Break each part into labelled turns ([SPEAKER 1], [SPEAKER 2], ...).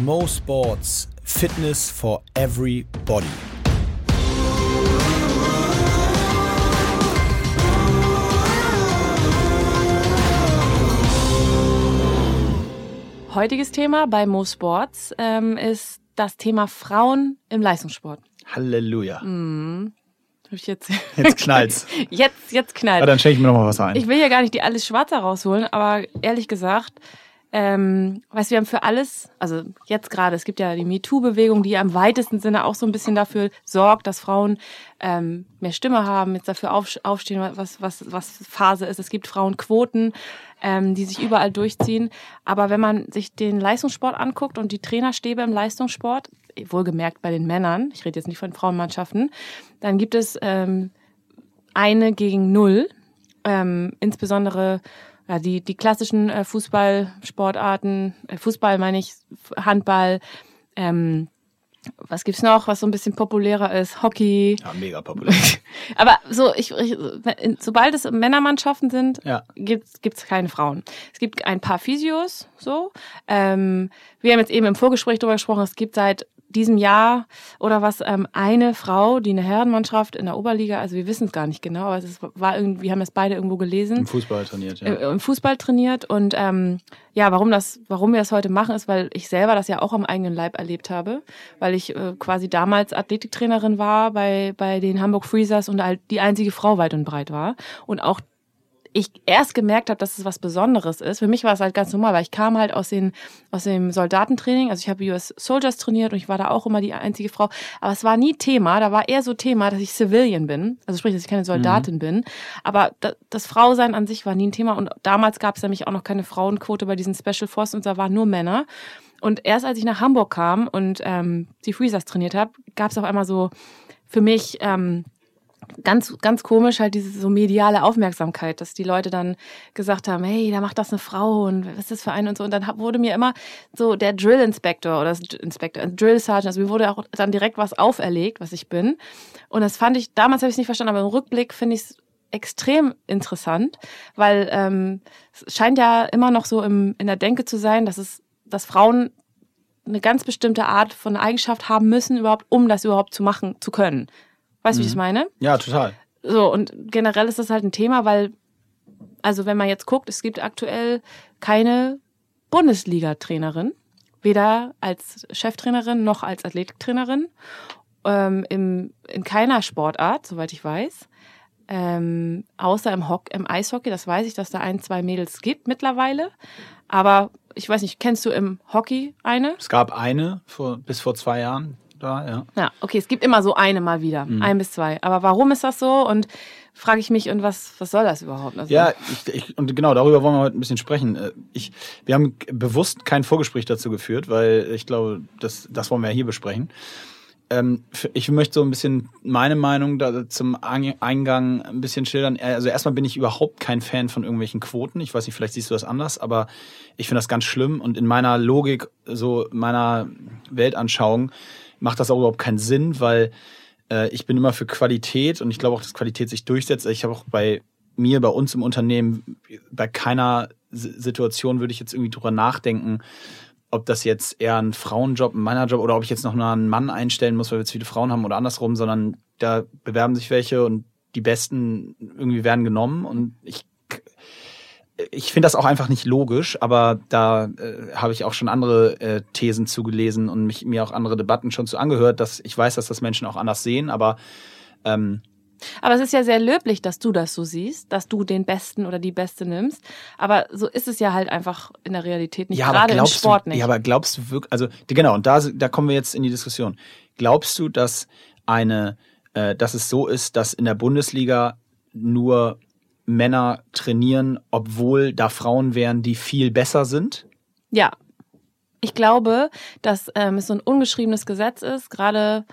[SPEAKER 1] Mo Sports Fitness for Everybody.
[SPEAKER 2] Heutiges Thema bei Mo Sports ähm, ist das Thema Frauen im Leistungssport.
[SPEAKER 1] Halleluja.
[SPEAKER 2] Mhm. Hab ich jetzt
[SPEAKER 1] Jetzt knallt's.
[SPEAKER 2] jetzt, jetzt knallt.
[SPEAKER 1] Ja, dann schenke ich mir noch mal was ein.
[SPEAKER 2] Ich will ja gar nicht die alles Schwarze rausholen, aber ehrlich gesagt, ähm, weißt wir haben für alles, also jetzt gerade, es gibt ja die MeToo-Bewegung, die ja im weitesten Sinne auch so ein bisschen dafür sorgt, dass Frauen ähm, mehr Stimme haben, jetzt dafür auf, aufstehen, was, was, was Phase ist. Es gibt Frauenquoten, ähm, die sich überall durchziehen. Aber wenn man sich den Leistungssport anguckt und die Trainerstäbe im Leistungssport, wohlgemerkt bei den Männern, ich rede jetzt nicht von Frauenmannschaften, dann gibt es ähm, eine gegen null. Ähm, insbesondere ja, die, die klassischen äh, Fußballsportarten, äh, Fußball meine ich, Handball, ähm, was gibt's noch, was so ein bisschen populärer ist? Hockey.
[SPEAKER 1] Ja, mega populär.
[SPEAKER 2] Aber so, ich, ich sobald es Männermannschaften sind,
[SPEAKER 1] Ja.
[SPEAKER 2] gibt's gibt's keine Frauen. Es gibt ein paar Physios, so. Ähm, wir haben jetzt eben im Vorgespräch darüber gesprochen, es gibt seit diesem Jahr oder was ähm, eine Frau, die eine Herrenmannschaft in der Oberliga, also wir wissen es gar nicht genau, aber es war irgendwie, wir haben es beide irgendwo gelesen
[SPEAKER 1] Im Fußball trainiert, ja.
[SPEAKER 2] äh, im Fußball trainiert und ähm, ja, warum das, warum wir das heute machen, ist, weil ich selber das ja auch am eigenen Leib erlebt habe, weil ich äh, quasi damals Athletiktrainerin war bei bei den Hamburg Freezers und halt die einzige Frau weit und breit war und auch ich erst gemerkt habe, dass es was Besonderes ist. Für mich war es halt ganz normal, weil ich kam halt aus, den, aus dem Soldatentraining. Also ich habe US Soldiers trainiert und ich war da auch immer die einzige Frau. Aber es war nie Thema. Da war eher so Thema, dass ich Civilian bin. Also sprich, dass ich keine Soldatin bin. Aber da, das Frausein an sich war nie ein Thema. Und damals gab es nämlich auch noch keine Frauenquote bei diesen Special Forces und da waren nur Männer. Und erst als ich nach Hamburg kam und ähm, die Freezers trainiert habe, gab es auf einmal so für mich ähm, ganz, ganz komisch halt diese so mediale Aufmerksamkeit, dass die Leute dann gesagt haben, hey, da macht das eine Frau und was ist das für ein und so. Und dann wurde mir immer so der Drill Inspector oder Inspector, Drill Sergeant, also mir wurde auch dann direkt was auferlegt, was ich bin. Und das fand ich, damals habe ich es nicht verstanden, aber im Rückblick finde ich es extrem interessant, weil ähm, es scheint ja immer noch so im, in der Denke zu sein, dass es, dass Frauen eine ganz bestimmte Art von Eigenschaft haben müssen, überhaupt, um das überhaupt zu machen zu können. Weißt du, wie ich es meine?
[SPEAKER 1] Ja, total.
[SPEAKER 2] So, und generell ist das halt ein Thema, weil, also wenn man jetzt guckt, es gibt aktuell keine Bundesliga-Trainerin, weder als Cheftrainerin noch als Athletiktrainerin, ähm, im, in keiner Sportart, soweit ich weiß. Ähm, außer im, Hock im Eishockey, das weiß ich, dass da ein, zwei Mädels gibt mittlerweile. Aber ich weiß nicht, kennst du im Hockey eine?
[SPEAKER 1] Es gab eine vor, bis vor zwei Jahren da, ja.
[SPEAKER 2] Ja, okay, es gibt immer so eine mal wieder, ein bis zwei. Aber warum ist das so? Und frage ich mich, und was, was soll das überhaupt? Also,
[SPEAKER 1] Ja, ich, ich, und genau darüber wollen wir heute ein bisschen sprechen. Äh, Ich, wir haben bewusst kein Vorgespräch dazu geführt, weil ich glaube, das, das wollen wir ja hier besprechen. Ähm, ich möchte so ein bisschen meine Meinung da zum Ang- Eingang ein bisschen schildern. Also erstmal bin ich überhaupt kein Fan von irgendwelchen Quoten. Ich weiß nicht, vielleicht siehst du das anders, aber ich finde das ganz schlimm und in meiner Logik, so meiner Weltanschauung, macht das auch überhaupt keinen Sinn, weil äh, ich bin immer für Qualität und ich glaube auch, dass Qualität sich durchsetzt. Ich habe auch bei mir, bei uns im Unternehmen, bei keiner Situation würde ich jetzt irgendwie drüber nachdenken, ob das jetzt eher ein Frauenjob, ein Männerjob oder ob ich jetzt noch einen Mann einstellen muss, weil wir jetzt viele Frauen haben oder andersrum, sondern da bewerben sich welche und die Besten irgendwie werden genommen und ich ich finde das auch einfach nicht logisch, aber da äh, habe ich auch schon andere äh, Thesen zugelesen und mich, mir auch andere Debatten schon zu angehört, dass ich weiß, dass das Menschen auch anders sehen, aber ähm,
[SPEAKER 2] Aber es ist ja sehr löblich, dass du das so siehst, dass du den Besten oder die Beste nimmst. Aber so ist es ja halt einfach in der Realität nicht,
[SPEAKER 1] ja,
[SPEAKER 2] gerade im Sport
[SPEAKER 1] du,
[SPEAKER 2] nicht.
[SPEAKER 1] Ja, aber glaubst du wirklich, also genau, und da, da kommen wir jetzt in die Diskussion. Glaubst du, dass eine, äh, dass es so ist, dass in der Bundesliga nur Männer trainieren, obwohl da Frauen wären, die viel besser sind?
[SPEAKER 2] Ja. Ich glaube, dass ähm, es so ein ungeschriebenes Gesetz ist, gerade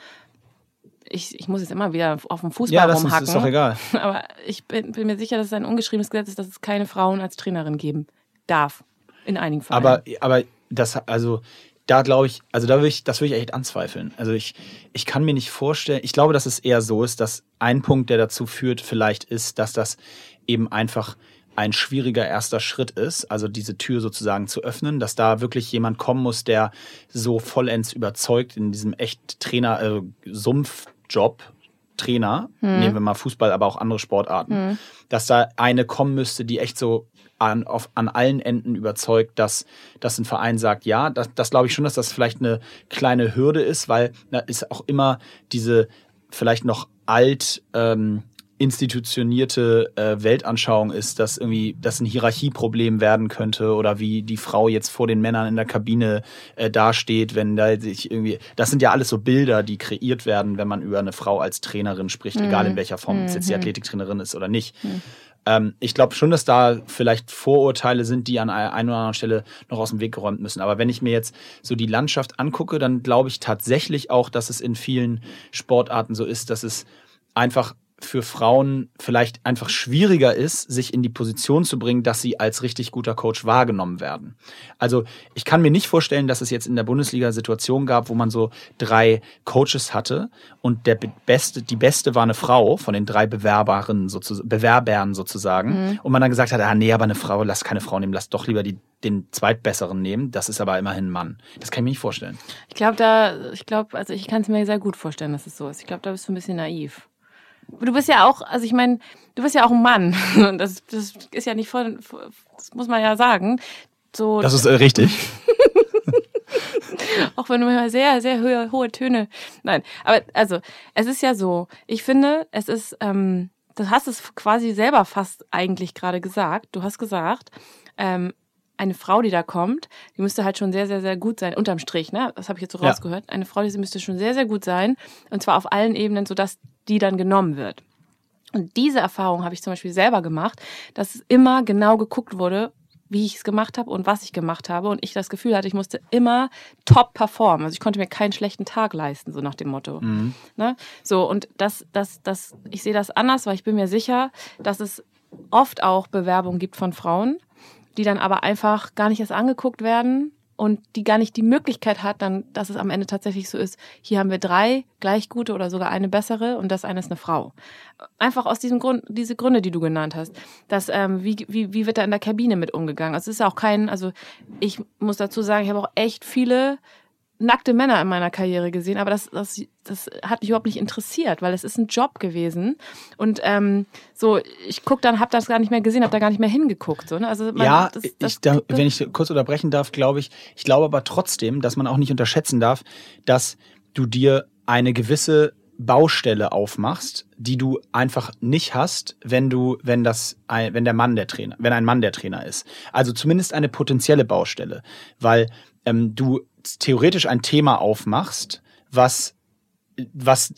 [SPEAKER 2] ich, ich muss jetzt immer wieder auf dem Fußball
[SPEAKER 1] Ja, das ist,
[SPEAKER 2] rumhacken.
[SPEAKER 1] ist doch egal.
[SPEAKER 2] Aber ich bin, bin mir sicher, dass es ein ungeschriebenes Gesetz ist, dass es keine Frauen als Trainerin geben darf. In einigen Fällen.
[SPEAKER 1] Aber, aber das, also, da glaube ich, also da würde ich, das würde ich echt anzweifeln. Also ich, ich kann mir nicht vorstellen, ich glaube, dass es eher so ist, dass ein Punkt, der dazu führt, vielleicht ist, dass das eben einfach ein schwieriger erster Schritt ist, also diese Tür sozusagen zu öffnen, dass da wirklich jemand kommen muss, der so vollends überzeugt in diesem echt Trainer, äh, Sumpfjob, Trainer, hm. nehmen wir mal Fußball, aber auch andere Sportarten, hm. dass da eine kommen müsste, die echt so an, auf, an allen Enden überzeugt, dass, dass ein Verein sagt, ja, das, das glaube ich schon, dass das vielleicht eine kleine Hürde ist, weil da ist auch immer diese vielleicht noch alt ähm, institutionierte äh, Weltanschauung ist, dass irgendwie das ein Hierarchieproblem werden könnte oder wie die Frau jetzt vor den Männern in der Kabine äh, dasteht, wenn da sich irgendwie das sind ja alles so Bilder, die kreiert werden, wenn man über eine Frau als Trainerin spricht, mhm. egal in welcher Form mhm. es jetzt die mhm. Athletiktrainerin ist oder nicht. Mhm. Ähm, ich glaube schon, dass da vielleicht Vorurteile sind, die an einer oder anderen Stelle noch aus dem Weg geräumt müssen. Aber wenn ich mir jetzt so die Landschaft angucke, dann glaube ich tatsächlich auch, dass es in vielen Sportarten so ist, dass es einfach für Frauen vielleicht einfach schwieriger ist, sich in die Position zu bringen, dass sie als richtig guter Coach wahrgenommen werden. Also ich kann mir nicht vorstellen, dass es jetzt in der Bundesliga Situation gab, wo man so drei Coaches hatte und der beste, die beste war eine Frau von den drei Bewerbaren sozusagen, Bewerbern sozusagen mhm. und man dann gesagt hat, ah nee, aber eine Frau, lass keine Frau nehmen, lass doch lieber die den zweitbesseren nehmen. Das ist aber immerhin ein Mann. Das kann ich mir nicht vorstellen.
[SPEAKER 2] Ich glaube da, ich glaube, also ich kann es mir sehr gut vorstellen, dass es so ist. Ich glaube, da bist du ein bisschen naiv du bist ja auch, also ich meine, du bist ja auch ein Mann. Das, das ist ja nicht voll, das muss man ja sagen. So,
[SPEAKER 1] das ist äh, richtig.
[SPEAKER 2] auch wenn du immer sehr, sehr hohe, hohe Töne. Nein, aber also, es ist ja so, ich finde, es ist, ähm, du hast es quasi selber fast eigentlich gerade gesagt. Du hast gesagt, ähm, eine Frau, die da kommt, die müsste halt schon sehr, sehr, sehr gut sein, unterm Strich, ne? Das habe ich jetzt so ja. rausgehört. Eine Frau, die müsste schon sehr, sehr gut sein. Und zwar auf allen Ebenen, sodass die dann genommen wird. Und diese Erfahrung habe ich zum Beispiel selber gemacht, dass immer genau geguckt wurde, wie ich es gemacht habe und was ich gemacht habe. Und ich das Gefühl hatte, ich musste immer top performen. Also ich konnte mir keinen schlechten Tag leisten, so nach dem Motto. Mhm. Ne? So, und das, das, das, ich sehe das anders, weil ich bin mir sicher, dass es oft auch Bewerbungen gibt von Frauen, die dann aber einfach gar nicht erst angeguckt werden und die gar nicht die Möglichkeit hat, dann, dass es am Ende tatsächlich so ist, hier haben wir drei gleich gute oder sogar eine bessere und das eine ist eine Frau. Einfach aus diesem Grund, diese Gründe, die du genannt hast. Dass, ähm, wie, wie, wie wird da in der Kabine mit umgegangen? Also es ist auch kein, also ich muss dazu sagen, ich habe auch echt viele nackte Männer in meiner Karriere gesehen, aber das, das, das hat mich überhaupt nicht interessiert, weil es ist ein Job gewesen. Und ähm, so, ich guck dann, habe das gar nicht mehr gesehen, habe da gar nicht mehr hingeguckt. So, ne?
[SPEAKER 1] also man, ja, das, das, ich, da, wenn ich kurz unterbrechen darf, glaube ich, ich glaube aber trotzdem, dass man auch nicht unterschätzen darf, dass du dir eine gewisse Baustelle aufmachst, die du einfach nicht hast, wenn du, wenn das, wenn der Mann der Trainer, wenn ein Mann der Trainer ist. Also zumindest eine potenzielle Baustelle, weil ähm, du theoretisch ein Thema aufmachst, was was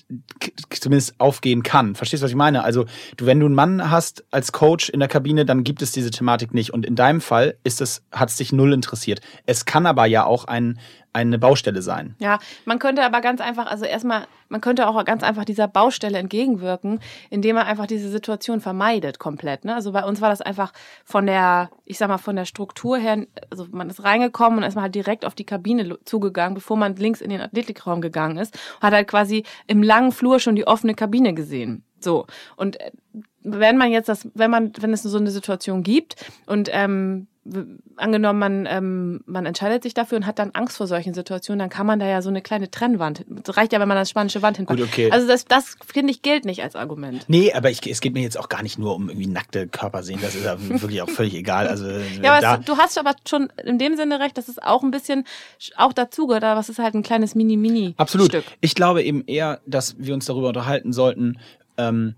[SPEAKER 1] zumindest aufgehen kann. Verstehst du, was ich meine? Also, du, wenn du einen Mann hast als Coach in der Kabine, dann gibt es diese Thematik nicht. Und in deinem Fall ist es, hat es dich null interessiert. Es kann aber ja auch ein, eine Baustelle sein.
[SPEAKER 2] Ja, man könnte aber ganz einfach, also erstmal, man könnte auch ganz einfach dieser Baustelle entgegenwirken, indem man einfach diese Situation vermeidet komplett. Ne? Also bei uns war das einfach von der, ich sag mal, von der Struktur her, also man ist reingekommen und ist mal halt direkt auf die Kabine zugegangen, bevor man links in den Athletikraum gegangen ist, hat halt quasi im langen Flur schon die offene Kabine gesehen. So. Und äh, wenn man jetzt das, wenn man, wenn es so eine Situation gibt und ähm, angenommen, man, ähm, man entscheidet sich dafür und hat dann Angst vor solchen Situationen, dann kann man da ja so eine kleine Trennwand. Das reicht ja, wenn man das spanische Wand. Gut, okay. Also das, das finde ich, gilt nicht als Argument.
[SPEAKER 1] Nee, aber ich, es geht mir jetzt auch gar nicht nur um irgendwie nackte Körper sehen. Das ist ja wirklich auch völlig egal. Also,
[SPEAKER 2] ja, aber es, du hast aber schon in dem Sinne recht, dass es auch ein bisschen auch dazu gehört, aber es ist halt ein kleines Mini-Mini.
[SPEAKER 1] Absolut. Ich glaube eben eher, dass wir uns darüber unterhalten sollten, ähm,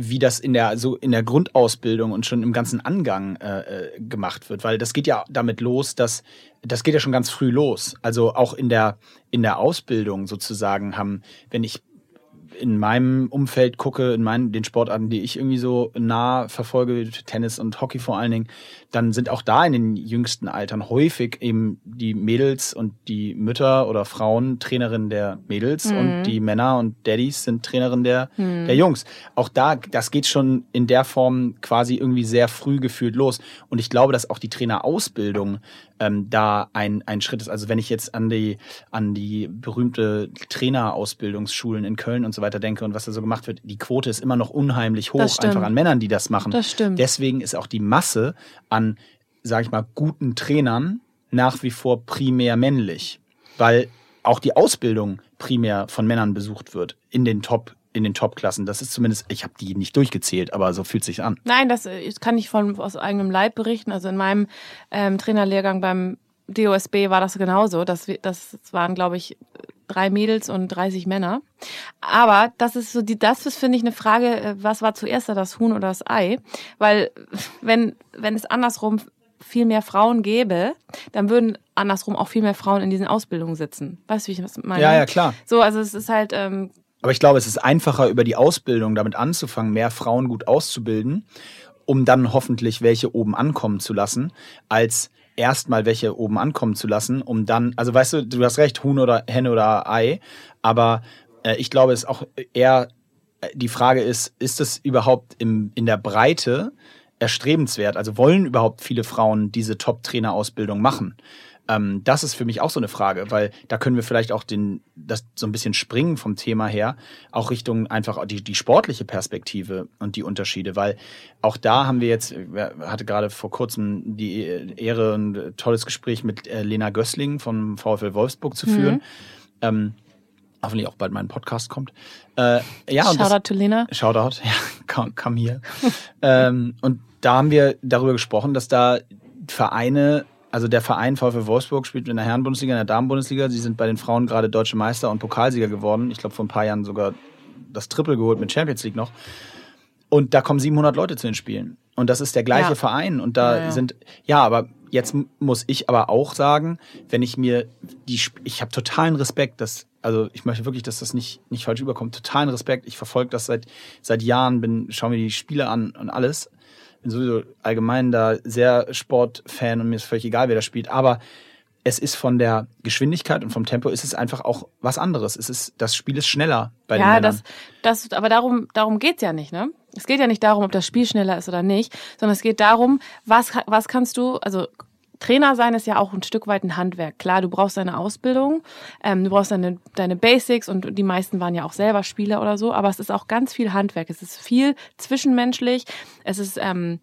[SPEAKER 1] wie das in der so in der Grundausbildung und schon im ganzen Angang äh, äh, gemacht wird, weil das geht ja damit los, dass das geht ja schon ganz früh los. Also auch in der in der Ausbildung sozusagen haben, wenn ich in meinem Umfeld gucke, in meinen, den Sportarten, die ich irgendwie so nah verfolge, Tennis und Hockey vor allen Dingen, dann sind auch da in den jüngsten Altern häufig eben die Mädels und die Mütter oder Frauen Trainerin der Mädels mhm. und die Männer und Daddys sind Trainerin der, mhm. der Jungs. Auch da, das geht schon in der Form quasi irgendwie sehr früh gefühlt los. Und ich glaube, dass auch die Trainerausbildung ähm, da ein, ein Schritt ist. Also wenn ich jetzt an die, an die berühmte Trainerausbildungsschulen in Köln und so weiter denke und was da so gemacht wird, die Quote ist immer noch unheimlich hoch, einfach an Männern, die das machen.
[SPEAKER 2] Das stimmt.
[SPEAKER 1] Deswegen ist auch die Masse an, sag ich mal, guten Trainern nach wie vor primär männlich. Weil auch die Ausbildung primär von Männern besucht wird in den Top in den Top-Klassen. Das ist zumindest, ich habe die nicht durchgezählt, aber so fühlt sich an.
[SPEAKER 2] Nein, das kann ich von, aus eigenem Leib berichten. Also in meinem ähm, Trainerlehrgang beim DOSB war das genauso. Das, das waren, glaube ich, drei Mädels und 30 Männer. Aber das ist so die, das ist, finde ich, eine Frage, äh, was war zuerst da, das Huhn oder das Ei? Weil wenn, wenn es andersrum viel mehr Frauen gäbe, dann würden andersrum auch viel mehr Frauen in diesen Ausbildungen sitzen. Weißt du, wie ich das meine?
[SPEAKER 1] Ja, ja, klar.
[SPEAKER 2] So, also es ist halt, ähm,
[SPEAKER 1] Aber ich glaube, es ist einfacher, über die Ausbildung damit anzufangen, mehr Frauen gut auszubilden, um dann hoffentlich welche oben ankommen zu lassen, als erstmal welche oben ankommen zu lassen, um dann, also weißt du, du hast recht, Huhn oder Henne oder Ei, aber äh, ich glaube, es ist auch eher äh, die Frage ist, ist es überhaupt im, in der Breite erstrebenswert? Also wollen überhaupt viele Frauen diese Top-Trainer-Ausbildung machen? Ähm, das ist für mich auch so eine Frage, weil da können wir vielleicht auch den, das so ein bisschen springen vom Thema her, auch Richtung einfach die, die sportliche Perspektive und die Unterschiede, weil auch da haben wir jetzt, wir hatte gerade vor kurzem die Ehre, ein tolles Gespräch mit äh, Lena Gössling vom VfL Wolfsburg zu führen. Ähm, hoffentlich auch bald mein Podcast kommt. Äh, ja, und das,
[SPEAKER 2] Shoutout to Lena.
[SPEAKER 1] Shoutout, ja, komm hier. ähm, und da haben wir darüber gesprochen, dass da Vereine, also der Verein VfL Wolfsburg spielt in der Herrenbundesliga, in der Damenbundesliga. Sie sind bei den Frauen gerade deutsche Meister und Pokalsieger geworden. Ich glaube, vor ein paar Jahren sogar das Triple geholt mit Champions League noch. Und da kommen 700 Leute zu den Spielen. Und das ist der gleiche
[SPEAKER 2] Ja.
[SPEAKER 1] Verein. Und da
[SPEAKER 2] Ja, ja.
[SPEAKER 1] sind, ja, aber jetzt muss ich aber auch sagen, wenn ich mir die, ich habe totalen Respekt, dass, also ich möchte wirklich, dass das nicht, nicht falsch überkommt. Totalen Respekt. Ich verfolge das seit, seit Jahren, bin, schaue mir die Spiele an und alles. Bin sowieso allgemein da sehr Sportfan und mir ist völlig egal, wer da spielt. Aber es ist von der Geschwindigkeit und vom Tempo ist es einfach auch was anderes. Es ist, das Spiel ist schneller bei den
[SPEAKER 2] Ja,
[SPEAKER 1] Männern.
[SPEAKER 2] das, das, aber darum, darum geht's ja nicht, ne? Es geht ja nicht darum, ob das Spiel schneller ist oder nicht, sondern es geht darum, was, was kannst du, also Trainer sein ist ja auch ein Stück weit ein Handwerk. Klar, du brauchst deine Ausbildung, ähm, du brauchst deine, deine Basics und die meisten waren ja auch selber Spieler oder so, aber es ist auch ganz viel Handwerk. Es ist viel zwischenmenschlich. Es ist, ähm,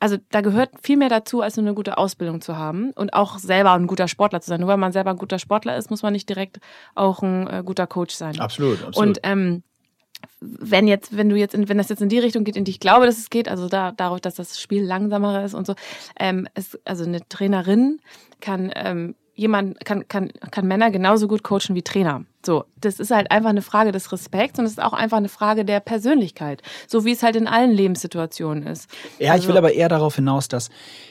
[SPEAKER 2] also da gehört viel mehr dazu, als nur eine gute Ausbildung zu haben und auch selber ein guter Sportler zu sein. Nur weil man selber ein guter Sportler ist, muss man nicht direkt auch ein äh, guter Coach sein.
[SPEAKER 1] Absolut, absolut.
[SPEAKER 2] Und ähm, wenn jetzt, wenn du jetzt, in, wenn das jetzt in die Richtung geht, in die ich glaube, dass es geht, also da, darauf, dass das Spiel langsamer ist und so, ähm, es, also eine Trainerin kann ähm, jemand kann, kann, kann Männer genauso gut coachen wie Trainer. So, das ist halt einfach eine Frage des Respekts und es ist auch einfach eine Frage der Persönlichkeit, so wie es halt in allen Lebenssituationen ist.
[SPEAKER 1] Ja, ich
[SPEAKER 2] Also-
[SPEAKER 1] will aber eher darauf hinaus, dass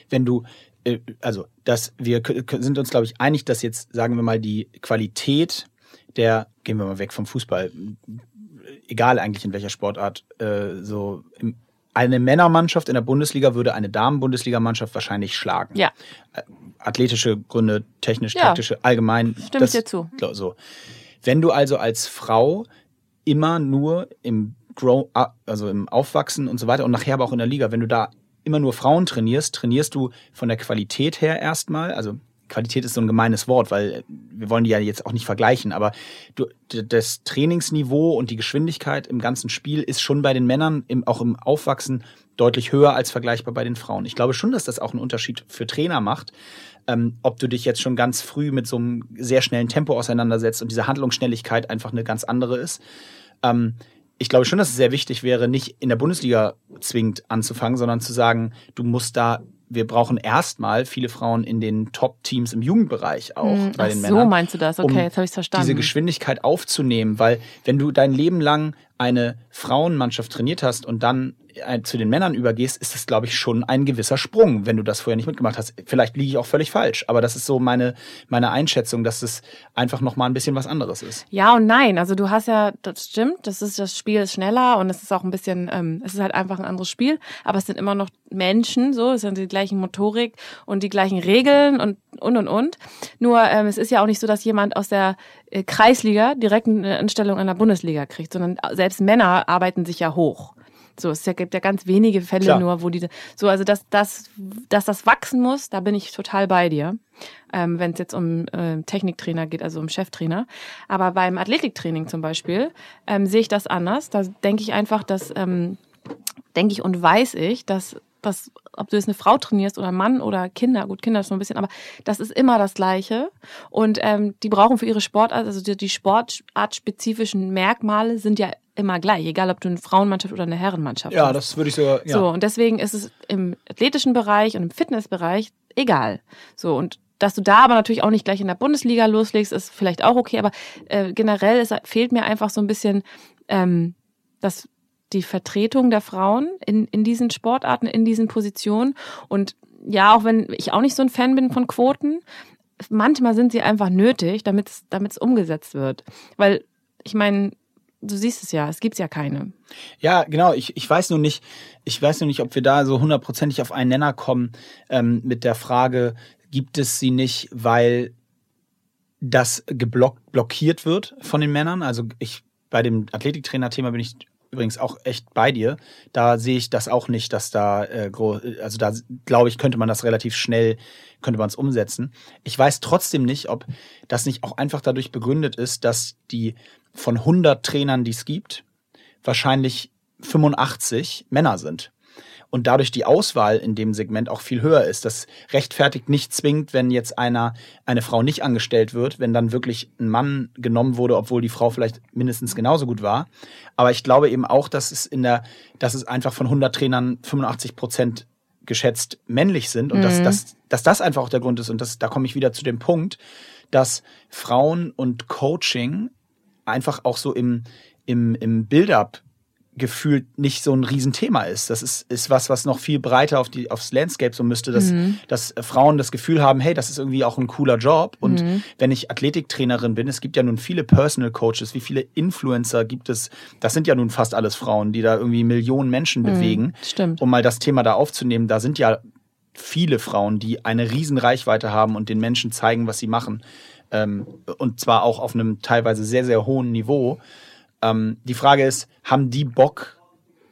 [SPEAKER 1] wenn du, äh, also, dass wir sind uns, glaube ich, einig, dass jetzt, sagen wir mal, die Qualität der, gehen wir mal weg vom Fußball, egal eigentlich in welcher Sportart, äh, so im, eine Männermannschaft in der Bundesliga würde eine Damen-Bundesligamannschaft wahrscheinlich schlagen.
[SPEAKER 2] Ja.
[SPEAKER 1] Äh, Athletische Gründe, technisch,
[SPEAKER 2] Ja.
[SPEAKER 1] taktische, allgemein.
[SPEAKER 2] Stimme ich dir zu.
[SPEAKER 1] So. Wenn du also als Frau immer nur im Grow, also im Aufwachsen und so weiter und nachher aber auch in der Liga, wenn du da immer nur Frauen trainierst, trainierst du von der Qualität her erstmal, also Qualität ist so ein gemeines Wort, weil wir wollen die ja jetzt auch nicht vergleichen, aber du, das Trainingsniveau und die Geschwindigkeit im ganzen Spiel ist schon bei den Männern im, auch im Aufwachsen deutlich höher als vergleichbar bei den Frauen. Ich glaube schon, dass das auch einen Unterschied für Trainer macht, ähm, ob du dich jetzt schon ganz früh mit so einem sehr schnellen Tempo auseinandersetzt und diese Handlungsschnelligkeit einfach eine ganz andere ist. Ähm, ich glaube schon, dass es sehr wichtig wäre, nicht in der Bundesliga zwingend anzufangen, sondern zu sagen, du musst da, wir brauchen erstmal viele Frauen in den Top-Teams im Jugendbereich auch
[SPEAKER 2] Hm,
[SPEAKER 1] bei den
[SPEAKER 2] so
[SPEAKER 1] Männern.
[SPEAKER 2] meinst du das? Okay,
[SPEAKER 1] um
[SPEAKER 2] jetzt habe ich verstanden.
[SPEAKER 1] Diese Geschwindigkeit aufzunehmen, weil wenn du dein Leben lang eine Frauenmannschaft trainiert hast und dann zu den Männern übergehst, ist das, glaube ich, schon ein gewisser Sprung, wenn du das vorher nicht mitgemacht hast. Vielleicht liege ich auch völlig falsch, aber das ist so meine, meine Einschätzung, dass es einfach nochmal ein bisschen was anderes ist.
[SPEAKER 2] Ja und nein. Also du hast ja, das stimmt, das ist das Spiel ist schneller und es ist auch ein bisschen, ähm, es ist halt einfach ein anderes Spiel, aber es sind immer noch Menschen, so, es sind die gleichen Motorik und die gleichen Regeln und und und und. Nur ähm, es ist ja auch nicht so, dass jemand aus der äh, Kreisliga direkt eine Anstellung in der Bundesliga kriegt, sondern selbst Männer arbeiten sich ja hoch. So, es gibt ja ganz wenige Fälle Klar. nur, wo diese, so, also dass, dass, dass das wachsen muss, da bin ich total bei dir. Ähm, wenn es jetzt um äh, Techniktrainer geht, also um Cheftrainer. Aber beim Athletiktraining zum Beispiel ähm, sehe ich das anders. Da denke ich einfach, dass ähm, denke ich und weiß ich, dass das, ob du jetzt eine Frau trainierst oder Mann oder Kinder, gut, Kinder ist so ein bisschen, aber das ist immer das Gleiche. Und ähm, die brauchen für ihre Sportart, also die, die sportartspezifischen Merkmale sind ja immer gleich, egal ob du eine Frauenmannschaft oder eine Herrenmannschaft
[SPEAKER 1] ja, hast. Ja, das würde ich sogar. Ja.
[SPEAKER 2] So, und deswegen ist es im athletischen Bereich und im Fitnessbereich egal. So, und dass du da aber natürlich auch nicht gleich in der Bundesliga loslegst, ist vielleicht auch okay, aber äh, generell ist, fehlt mir einfach so ein bisschen ähm, das die Vertretung der Frauen in, in diesen Sportarten, in diesen Positionen. Und ja, auch wenn ich auch nicht so ein Fan bin von Quoten, manchmal sind sie einfach nötig, damit es damit es umgesetzt wird. Weil ich meine, du siehst es ja, es gibt ja keine.
[SPEAKER 1] Ja, genau. Ich, ich weiß nur nicht, ich weiß nur nicht, ob wir da so hundertprozentig auf einen Nenner kommen ähm, mit der Frage, gibt es sie nicht, weil das geblockt blockiert wird von den Männern? Also ich bei dem Athletiktrainer-Thema bin ich übrigens auch echt bei dir. Da sehe ich das auch nicht, dass da äh, also da glaube ich, könnte man das relativ schnell, könnte man es umsetzen. Ich weiß trotzdem nicht, ob das nicht auch einfach dadurch begründet ist, dass die von 100 Trainern, die es gibt, wahrscheinlich 85 Männer sind und dadurch die Auswahl in dem Segment auch viel höher ist. Das rechtfertigt nicht zwingend, wenn jetzt einer, eine Frau nicht angestellt wird, wenn dann wirklich ein Mann genommen wurde, obwohl die Frau vielleicht mindestens genauso gut war. Aber ich glaube eben auch, dass es in der, dass es einfach von 100 Trainern 85 Prozent geschätzt männlich sind und mhm. dass, dass, dass das einfach auch der Grund ist. Und das, da komme ich wieder zu dem Punkt, dass Frauen und Coaching einfach auch so im, im, im Build-up gefühlt nicht so ein Riesenthema ist. Das ist, ist was, was noch viel breiter auf die, aufs Landscape so müsste, dass, mhm. dass Frauen das Gefühl haben, hey, das ist irgendwie auch ein cooler Job. Und mhm. wenn ich Athletiktrainerin bin, es gibt ja nun viele Personal Coaches, wie viele Influencer gibt es, das sind ja nun fast alles Frauen, die da irgendwie Millionen Menschen mhm. bewegen.
[SPEAKER 2] Stimmt.
[SPEAKER 1] Um mal das Thema da aufzunehmen, da sind ja viele Frauen, die eine riesen Reichweite haben und den Menschen zeigen, was sie machen. Ähm, und zwar auch auf einem teilweise sehr, sehr hohen Niveau. Ähm, die Frage ist, haben die Bock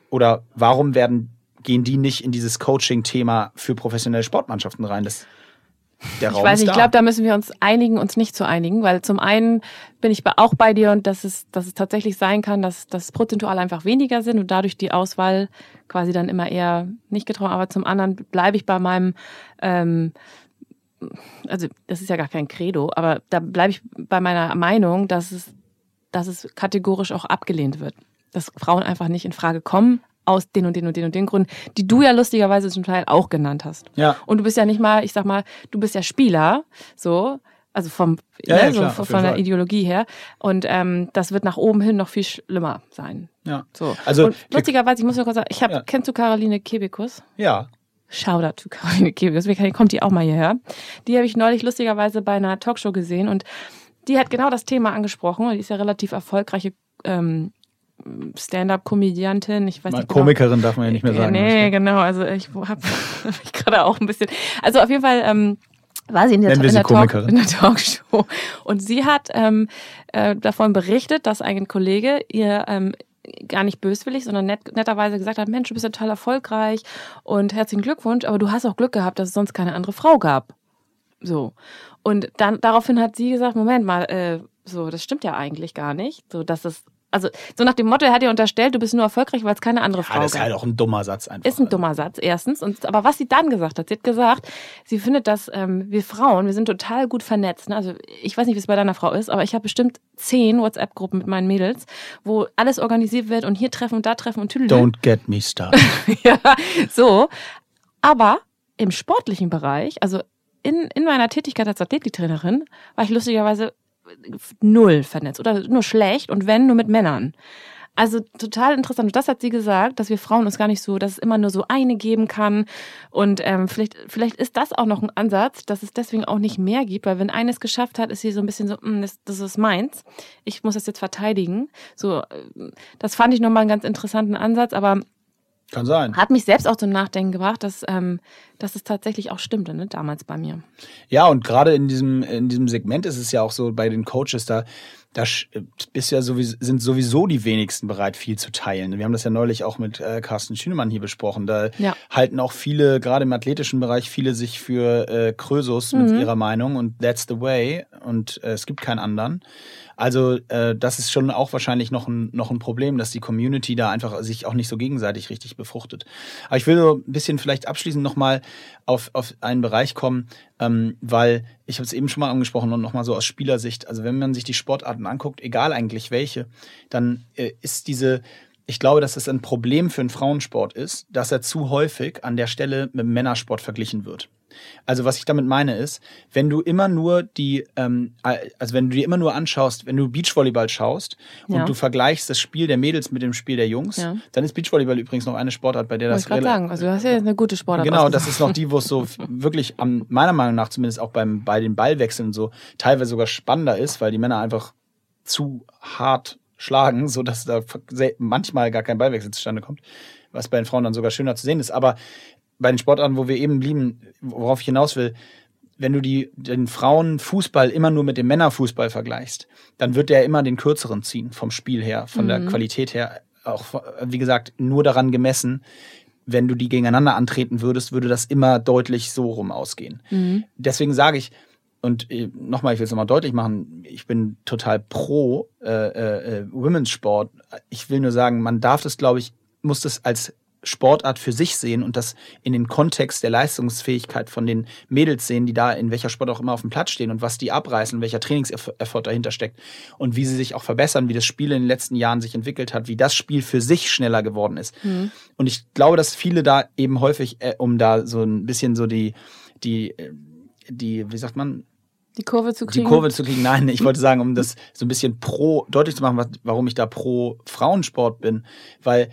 [SPEAKER 1] oder warum werden, gehen die nicht in dieses Coaching-Thema für professionelle Sportmannschaften rein? Das,
[SPEAKER 2] der Raum ich weiß nicht, ich glaube, da müssen wir uns einigen, uns nicht zu einigen, weil zum einen bin ich auch bei dir und dass es, dass es tatsächlich sein kann, dass das prozentual einfach weniger sind und dadurch die Auswahl quasi dann immer eher nicht getrauen. Aber zum anderen bleibe ich bei meinem, ähm, also das ist ja gar kein Credo, aber da bleibe ich bei meiner Meinung, dass es dass es kategorisch auch abgelehnt wird. Dass Frauen einfach nicht in Frage kommen, aus den und den und den und den Gründen, die du ja lustigerweise zum Teil auch genannt hast.
[SPEAKER 1] Ja.
[SPEAKER 2] Und du bist ja nicht mal, ich sag mal, du bist ja Spieler, so, also vom,
[SPEAKER 1] ja, ne, ja, klar,
[SPEAKER 2] so von der Ideologie her. Und ähm, das wird nach oben hin noch viel schlimmer sein.
[SPEAKER 1] Ja.
[SPEAKER 2] So.
[SPEAKER 1] Also
[SPEAKER 2] und lustigerweise, ich muss noch kurz sagen, ich habe, ja. kennst du Caroline Kebekus?
[SPEAKER 1] Ja.
[SPEAKER 2] Shoutout to Caroline Kebekus, kommt die auch mal hierher. Die habe ich neulich lustigerweise bei einer Talkshow gesehen und die hat genau das Thema angesprochen. Die ist ja relativ erfolgreiche ähm, Stand-up-Komödiantin. Ich weiß nicht
[SPEAKER 1] genau. Komikerin genau. darf man ja nicht mehr sagen.
[SPEAKER 2] Nee, genau. Also ich habe hab mich gerade auch ein bisschen. Also auf jeden Fall. Ähm, war sie in der, in der, Talk, in der Talkshow. Und sie hat ähm, äh, davon berichtet, dass ein Kollege ihr ähm, gar nicht böswillig, sondern nett, netterweise gesagt hat, Mensch, du bist ja total erfolgreich und herzlichen Glückwunsch, aber du hast auch Glück gehabt, dass es sonst keine andere Frau gab. So. Und dann daraufhin hat sie gesagt, Moment mal, äh, so, das stimmt ja eigentlich gar nicht. So, dass es, also so nach dem Motto, er hat ihr unterstellt, du bist nur erfolgreich, weil es keine andere ja, Frau gibt.
[SPEAKER 1] Das ist halt auch ein dummer Satz einfach.
[SPEAKER 2] Ist ein dummer Satz, erstens. Und, aber was sie dann gesagt hat, sie hat gesagt, sie findet, dass ähm, wir Frauen, wir sind total gut vernetzt. Ne? Also ich weiß nicht, wie es bei deiner Frau ist, aber ich habe bestimmt zehn WhatsApp-Gruppen mit meinen Mädels, wo alles organisiert wird und hier treffen und da treffen und tüdeln.
[SPEAKER 1] Don't get me started.
[SPEAKER 2] ja, so. Aber im sportlichen Bereich, also in, in meiner Tätigkeit als Athletiktrainerin war ich lustigerweise null vernetzt oder nur schlecht und wenn, nur mit Männern. Also total interessant. Und das hat sie gesagt, dass wir Frauen uns gar nicht so, dass es immer nur so eine geben kann. Und ähm, vielleicht, vielleicht ist das auch noch ein Ansatz, dass es deswegen auch nicht mehr gibt, weil wenn eines geschafft hat, ist sie so ein bisschen so, mm, das, das ist meins. Ich muss das jetzt verteidigen. So, äh, das fand ich nochmal einen ganz interessanten Ansatz, aber
[SPEAKER 1] kann sein.
[SPEAKER 2] Hat mich selbst auch zum Nachdenken gebracht, dass, ähm, dass es tatsächlich auch stimmte, ne, damals bei mir.
[SPEAKER 1] Ja, und gerade in diesem, in diesem Segment ist es ja auch so bei den Coaches, da da bist ja sowieso, sind sowieso die wenigsten bereit, viel zu teilen. Wir haben das ja neulich auch mit äh, Carsten Schünemann hier besprochen. Da ja. halten auch viele, gerade im athletischen Bereich, viele sich für äh, Krösus mhm. mit ihrer Meinung und that's the way und äh, es gibt keinen anderen. Also äh, das ist schon auch wahrscheinlich noch ein, noch ein Problem, dass die Community da einfach sich auch nicht so gegenseitig richtig befruchtet. Aber ich will so ein bisschen vielleicht abschließend nochmal auf, auf einen Bereich kommen, ähm, weil ich habe es eben schon mal angesprochen und nochmal so aus Spielersicht. Also wenn man sich die Sportarten anguckt, egal eigentlich welche, dann äh, ist diese ich glaube, dass es ein Problem für einen Frauensport ist, dass er zu häufig an der Stelle mit dem Männersport verglichen wird. Also was ich damit meine ist, wenn du immer nur die, ähm, also wenn du dir immer nur anschaust, wenn du Beachvolleyball schaust und ja. du vergleichst das Spiel der Mädels mit dem Spiel der Jungs, ja. dann ist Beachvolleyball übrigens noch eine Sportart, bei der
[SPEAKER 2] das. Ich sagen, also du hast ja eine gute Sportart.
[SPEAKER 1] Genau, das ist noch die, wo es so wirklich am, meiner Meinung nach zumindest auch beim bei den Ballwechseln so teilweise sogar spannender ist, weil die Männer einfach zu hart schlagen, so dass da manchmal gar kein Ballwechsel zustande kommt, was bei den Frauen dann sogar schöner zu sehen ist. Aber bei den Sportarten, wo wir eben blieben, worauf ich hinaus will, wenn du die, den Frauenfußball immer nur mit dem Männerfußball vergleichst, dann wird der immer den kürzeren ziehen, vom Spiel her, von mhm. der Qualität her. Auch, wie gesagt, nur daran gemessen, wenn du die gegeneinander antreten würdest, würde das immer deutlich so rum ausgehen. Mhm. Deswegen sage ich, und äh, nochmal, ich will es nochmal deutlich machen, ich bin total pro äh, äh, äh, Women's Sport. Ich will nur sagen, man darf das, glaube ich, muss das als Sportart für sich sehen und das in den Kontext der Leistungsfähigkeit von den Mädels sehen, die da in welcher Sport auch immer auf dem Platz stehen und was die abreißen, welcher Trainingseffort dahinter steckt und wie sie sich auch verbessern, wie das Spiel in den letzten Jahren sich entwickelt hat, wie das Spiel für sich schneller geworden ist. Mhm. Und ich glaube, dass viele da eben häufig, äh, um da so ein bisschen so die, die, äh, die, wie sagt man,
[SPEAKER 2] die Kurve zu kriegen?
[SPEAKER 1] Die Kurve zu kriegen, nein, ich wollte sagen, um das so ein bisschen pro, deutlich zu machen, was, warum ich da pro Frauensport bin, weil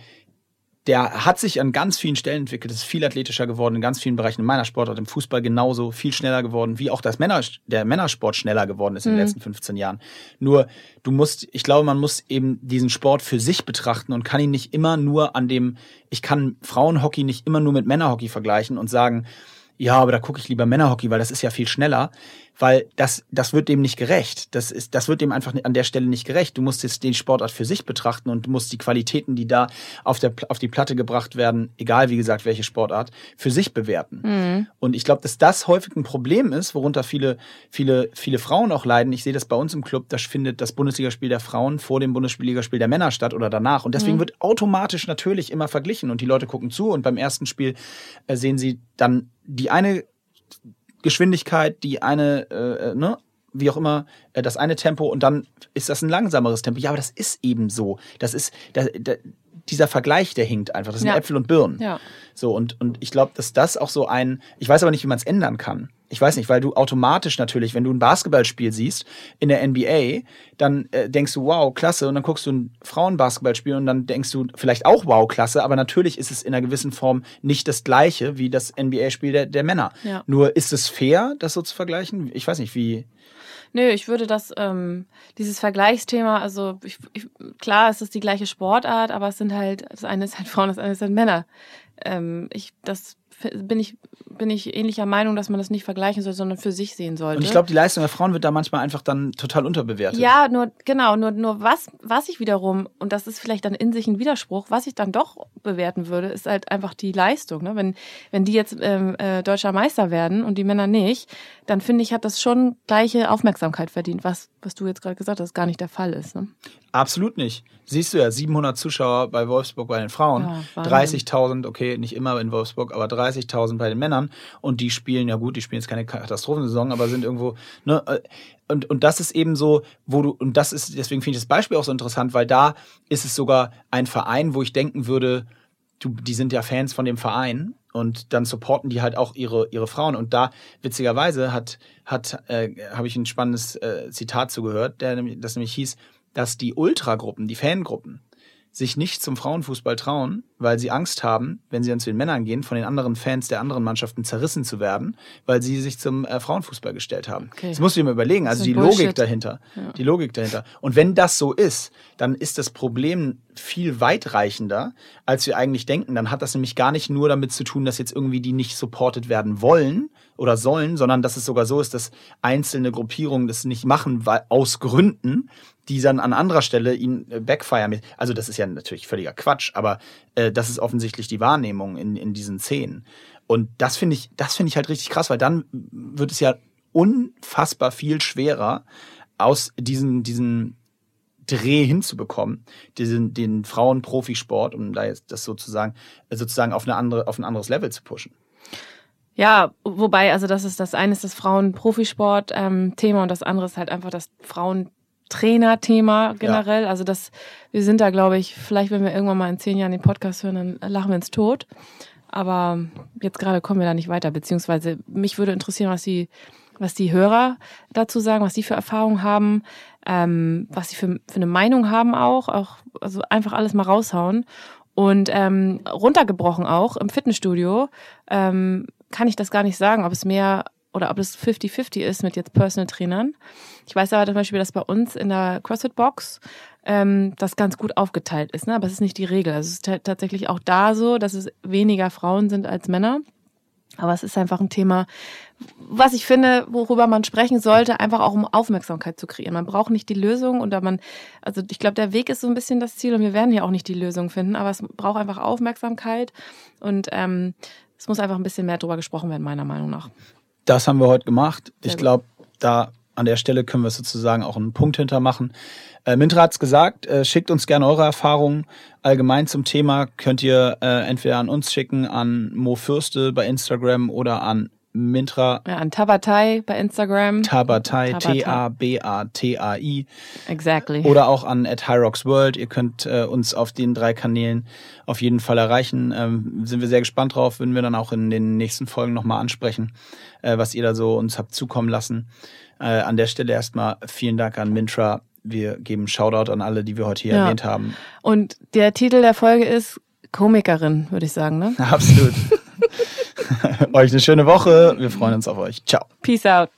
[SPEAKER 1] der hat sich an ganz vielen Stellen entwickelt, ist viel athletischer geworden, in ganz vielen Bereichen in meiner Sportart, im Fußball genauso, viel schneller geworden, wie auch das Männer, der Männersport schneller geworden ist in mhm. den letzten 15 Jahren. Nur, du musst, ich glaube, man muss eben diesen Sport für sich betrachten und kann ihn nicht immer nur an dem, ich kann Frauenhockey nicht immer nur mit Männerhockey vergleichen und sagen, ja, aber da gucke ich lieber Männerhockey, weil das ist ja viel schneller weil das, das wird dem nicht gerecht. Das, ist, das wird dem einfach an der Stelle nicht gerecht. Du musst jetzt den Sportart für sich betrachten und musst die Qualitäten, die da auf, der, auf die Platte gebracht werden, egal wie gesagt welche Sportart, für sich bewerten. Mhm. Und ich glaube, dass das häufig ein Problem ist, worunter viele, viele, viele Frauen auch leiden. Ich sehe das bei uns im Club, da findet das Bundesligaspiel der Frauen vor dem Bundesligaspiel der Männer statt oder danach. Und deswegen mhm. wird automatisch natürlich immer verglichen und die Leute gucken zu und beim ersten Spiel äh, sehen sie dann die eine Geschwindigkeit, die eine, äh, äh, ne, wie auch immer, äh, das eine Tempo und dann ist das ein langsameres Tempo. Ja, aber das ist eben so. Das ist, da, da, dieser Vergleich, der hinkt einfach. Das sind ja. Äpfel und Birnen. Ja. So, und, und ich glaube, dass das auch so ein, ich weiß aber nicht, wie man es ändern kann ich weiß nicht, weil du automatisch natürlich, wenn du ein Basketballspiel siehst in der NBA, dann äh, denkst du, wow, klasse, und dann guckst du ein Frauenbasketballspiel und dann denkst du vielleicht auch, wow, klasse, aber natürlich ist es in einer gewissen Form nicht das gleiche wie das NBA-Spiel der, der Männer. Ja. Nur ist es fair, das so zu vergleichen? Ich weiß nicht, wie.
[SPEAKER 2] Nö, ich würde das, ähm, dieses Vergleichsthema, also ich, ich, klar, es ist die gleiche Sportart, aber es sind halt, das eine ist halt Frauen, das andere sind Männer. Ähm, ich, das bin ich, bin ich ähnlicher Meinung, dass man das nicht vergleichen soll, sondern für sich sehen sollte.
[SPEAKER 1] Und ich glaube, die Leistung der Frauen wird da manchmal einfach dann total unterbewertet.
[SPEAKER 2] Ja, nur, genau, nur, nur was, was ich wiederum, und das ist vielleicht dann in sich ein Widerspruch, was ich dann doch bewerten würde, ist halt einfach die Leistung. Ne? Wenn, wenn die jetzt ähm, äh, deutscher Meister werden und die Männer nicht, dann finde ich, hat das schon gleiche Aufmerksamkeit verdient, was, was du jetzt gerade gesagt hast, gar nicht der Fall ist. Ne?
[SPEAKER 1] Absolut nicht. Siehst du ja, 700 Zuschauer bei Wolfsburg bei den Frauen, ja, 30.000, okay, nicht immer in Wolfsburg, aber 30.000 bei den Männern und die spielen, ja gut, die spielen jetzt keine Katastrophensaison, aber sind irgendwo, ne, äh, und, und das ist eben so, wo du, und das ist, deswegen finde ich das Beispiel auch so interessant, weil da ist es sogar ein Verein, wo ich denken würde, du, die sind ja Fans von dem Verein und dann supporten die halt auch ihre, ihre Frauen. Und da, witzigerweise, hat, hat, äh, habe ich ein spannendes äh, Zitat zugehört, der, das nämlich hieß, dass die Ultragruppen, die Fangruppen, sich nicht zum Frauenfußball trauen, weil sie Angst haben, wenn sie dann zu den Männern gehen, von den anderen Fans der anderen Mannschaften zerrissen zu werden, weil sie sich zum äh, Frauenfußball gestellt haben. Okay. Das musst du dir mal überlegen. Also die Bullshit. Logik dahinter. Ja. Die Logik dahinter. Und wenn das so ist, dann ist das Problem viel weitreichender, als wir eigentlich denken. Dann hat das nämlich gar nicht nur damit zu tun, dass jetzt irgendwie die nicht supported werden wollen oder sollen, sondern dass es sogar so ist, dass einzelne Gruppierungen das nicht machen, weil, aus Gründen, die dann an anderer Stelle ihn äh, backfire. Also das ist ja natürlich völliger Quatsch, aber äh, das ist offensichtlich die Wahrnehmung in, in diesen Szenen. Und das finde ich, das finde ich halt richtig krass, weil dann wird es ja unfassbar viel schwerer, aus diesen, diesen Dreh hinzubekommen, diesen, den Frauenprofisport, um da jetzt das sozusagen, sozusagen auf eine andere, auf ein anderes Level zu pushen.
[SPEAKER 2] Ja, wobei, also das ist das eine ist das Frauen-Profisport-Thema ähm, und das andere ist halt einfach das Frauen- Trainer-Thema generell. Ja. Also das, wir sind da, glaube ich, vielleicht, wenn wir irgendwann mal in zehn Jahren den Podcast hören, dann lachen wir uns tot. Aber jetzt gerade kommen wir da nicht weiter. Beziehungsweise mich würde interessieren, was die, was die Hörer dazu sagen, was die für Erfahrungen haben, ähm, was sie für, für eine Meinung haben auch, auch also einfach alles mal raushauen. Und ähm, runtergebrochen auch im Fitnessstudio ähm, kann ich das gar nicht sagen, ob es mehr oder ob es 50-50 ist mit jetzt Personal Trainern. Ich weiß aber zum Beispiel, dass bei uns in der CrossFit Box ähm, das ganz gut aufgeteilt ist, ne? aber es ist nicht die Regel. Also es ist tatsächlich auch da so, dass es weniger Frauen sind als Männer. Aber es ist einfach ein Thema, was ich finde, worüber man sprechen sollte, einfach auch um Aufmerksamkeit zu kreieren. Man braucht nicht die Lösung und man, also ich glaube, der Weg ist so ein bisschen das Ziel und wir werden ja auch nicht die Lösung finden, aber es braucht einfach Aufmerksamkeit und ähm, es muss einfach ein bisschen mehr drüber gesprochen werden, meiner Meinung nach.
[SPEAKER 1] Das haben wir heute gemacht. ich glaube, da an der Stelle können wir sozusagen auch einen Punkt hintermachen. Äh, Mintra hat es gesagt, äh, schickt uns gerne eure Erfahrungen allgemein zum Thema. Könnt ihr äh, entweder an uns schicken, an Mo Fürste bei Instagram oder an Mintra.
[SPEAKER 2] Ja, an Tabatai bei Instagram.
[SPEAKER 1] Tabatai, T-A-B-A-T-A-I.
[SPEAKER 2] Exactly.
[SPEAKER 1] Oder auch an at Hyrox World. Ihr könnt äh, uns auf den drei Kanälen auf jeden Fall erreichen. Ähm, sind wir sehr gespannt drauf, würden wir dann auch in den nächsten Folgen nochmal ansprechen, äh, was ihr da so uns habt zukommen lassen. Äh, an der Stelle erstmal vielen Dank an Mintra. Wir geben Shoutout an alle, die wir heute hier ja. erwähnt haben.
[SPEAKER 2] Und der Titel der Folge ist Komikerin, würde ich sagen, ne?
[SPEAKER 1] Absolut. euch eine schöne Woche. Wir freuen uns auf euch. Ciao.
[SPEAKER 2] Peace out.